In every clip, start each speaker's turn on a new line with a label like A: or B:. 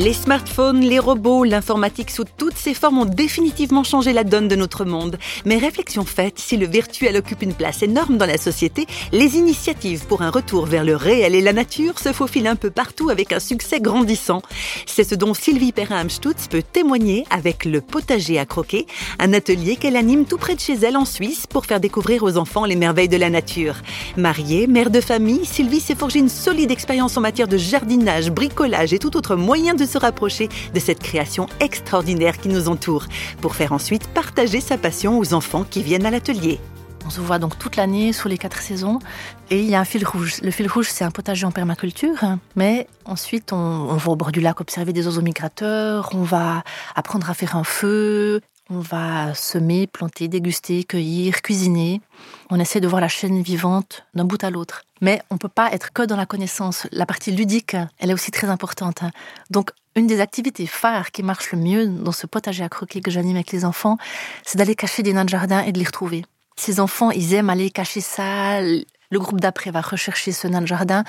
A: Les smartphones, les robots, l'informatique sous toutes ses formes ont définitivement changé la donne de notre monde. Mais réflexion faite, si le virtuel occupe une place énorme dans la société, les initiatives pour un retour vers le réel et la nature se faufilent un peu partout avec un succès grandissant. C'est ce dont Sylvie Perrin-Amstutz peut témoigner avec le potager à croquer, un atelier qu'elle anime tout près de chez elle en Suisse pour faire découvrir aux enfants les merveilles de la nature. Mariée, mère de famille, Sylvie s'est forgée une solide expérience en matière de jardinage, bricolage et tout autre moyen de se rapprocher de cette création extraordinaire qui nous entoure, pour faire ensuite partager sa passion aux enfants qui viennent à l'atelier.
B: On se voit donc toute l'année, sous les quatre saisons. Et il y a un fil rouge. Le fil rouge, c'est un potager en permaculture. Mais ensuite, on, on, va au bord du lac observer des oiseaux migrateurs. On va apprendre à faire un feu. On va semer, planter, déguster, cueillir, cuisiner. On essaie de voir la chaîne vivante d'un bout à l'autre. Mais on ne peut pas être que dans la connaissance. La partie ludique, elle est aussi très importante. Donc, une des activités phares qui marche le mieux dans ce potager à croquer que j'anime avec les enfants, c'est d'aller cacher des nains de jardin et de les retrouver. Ces enfants, ils aiment aller cacher ça. Le groupe d'après va rechercher ce nain de jardin.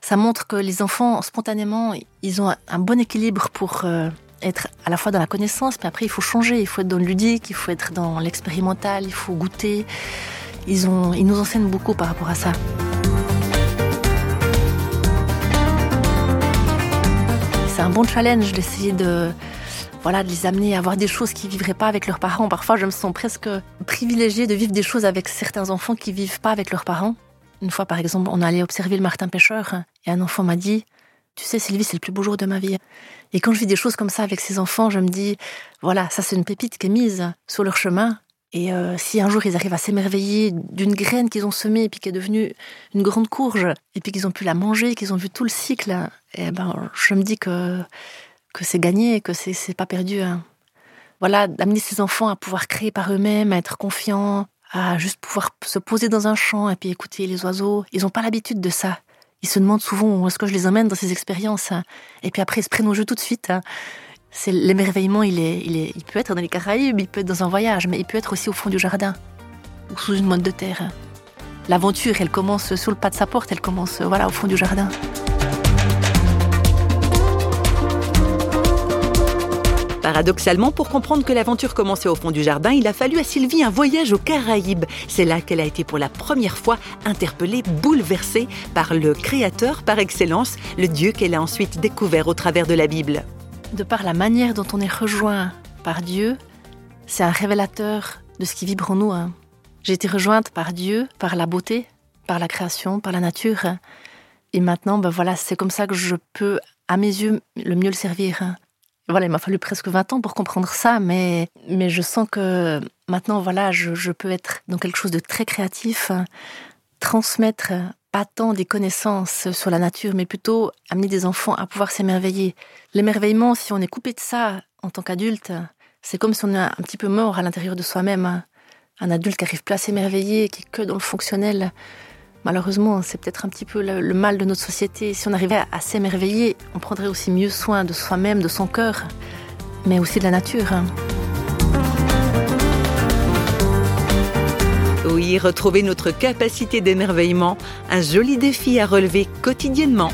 B: Ça montre que les enfants, spontanément, ils ont un bon équilibre pour euh, être à la fois dans la connaissance, mais après il faut changer, il faut être dans le ludique, il faut être dans l'expérimental, il faut goûter. Ils, ont, ils nous enseignent beaucoup par rapport à ça. Un bon challenge d'essayer de, voilà, de les amener à voir des choses qu'ils vivraient pas avec leurs parents. Parfois, je me sens presque privilégiée de vivre des choses avec certains enfants qui vivent pas avec leurs parents. Une fois, par exemple, on allait observer le Martin pêcheur et un enfant m'a dit tu sais, Sylvie, c'est le plus beau jour de ma vie. Et quand je vis des choses comme ça avec ces enfants, je me dis, voilà, ça c'est une pépite qui est mise sur leur chemin. Et euh, si un jour ils arrivent à s'émerveiller d'une graine qu'ils ont semée et puis qui est devenue une grande courge, et puis qu'ils ont pu la manger, qu'ils ont vu tout le cycle, eh ben, je me dis que, que c'est gagné, que c'est, c'est pas perdu. Hein. Voilà, d'amener ces enfants à pouvoir créer par eux-mêmes, à être confiants, à juste pouvoir se poser dans un champ et puis écouter les oiseaux. Ils n'ont pas l'habitude de ça ils se demandent souvent où est-ce que je les emmène dans ces expériences. Hein. Et puis après, ils se prennent au jeu tout de suite. Hein. C'est l'émerveillement, il peut être dans les Caraïbes, il peut être dans un voyage, mais il peut être aussi au fond du jardin ou sous une motte de terre. L'aventure, elle commence sous le pas de sa porte, elle commence voilà au fond du jardin.
A: Paradoxalement, pour comprendre que l'aventure commençait au fond du jardin, il a fallu à Sylvie un voyage aux Caraïbes. C'est là qu'elle a été pour la première fois interpellée, bouleversée par le Créateur par excellence, le Dieu qu'elle a ensuite découvert au travers de la Bible.
B: De par la manière dont on est rejoint par Dieu, c'est un révélateur de ce qui vibre en nous. Hein. J'ai été rejointe par Dieu, par la beauté, par la création, par la nature. Et maintenant, ben voilà, c'est comme ça que je peux, à mes yeux, le mieux le servir. Hein. Voilà, il m'a fallu presque 20 ans pour comprendre ça, mais, mais je sens que maintenant, voilà, je, je peux être dans quelque chose de très créatif, transmettre pas tant des connaissances sur la nature, mais plutôt amener des enfants à pouvoir s'émerveiller. L'émerveillement, si on est coupé de ça en tant qu'adulte, c'est comme si on est un petit peu mort à l'intérieur de soi-même. Un adulte qui arrive plus à s'émerveiller, qui est que dans le fonctionnel. Malheureusement, c'est peut-être un petit peu le, mal de notre société. Si on arrivait à, s'émerveiller, on prendrait aussi mieux soin de soi-même, de son cœur, mais aussi de la nature.
A: Oui, retrouver notre capacité d'émerveillement, un joli défi à relever quotidiennement.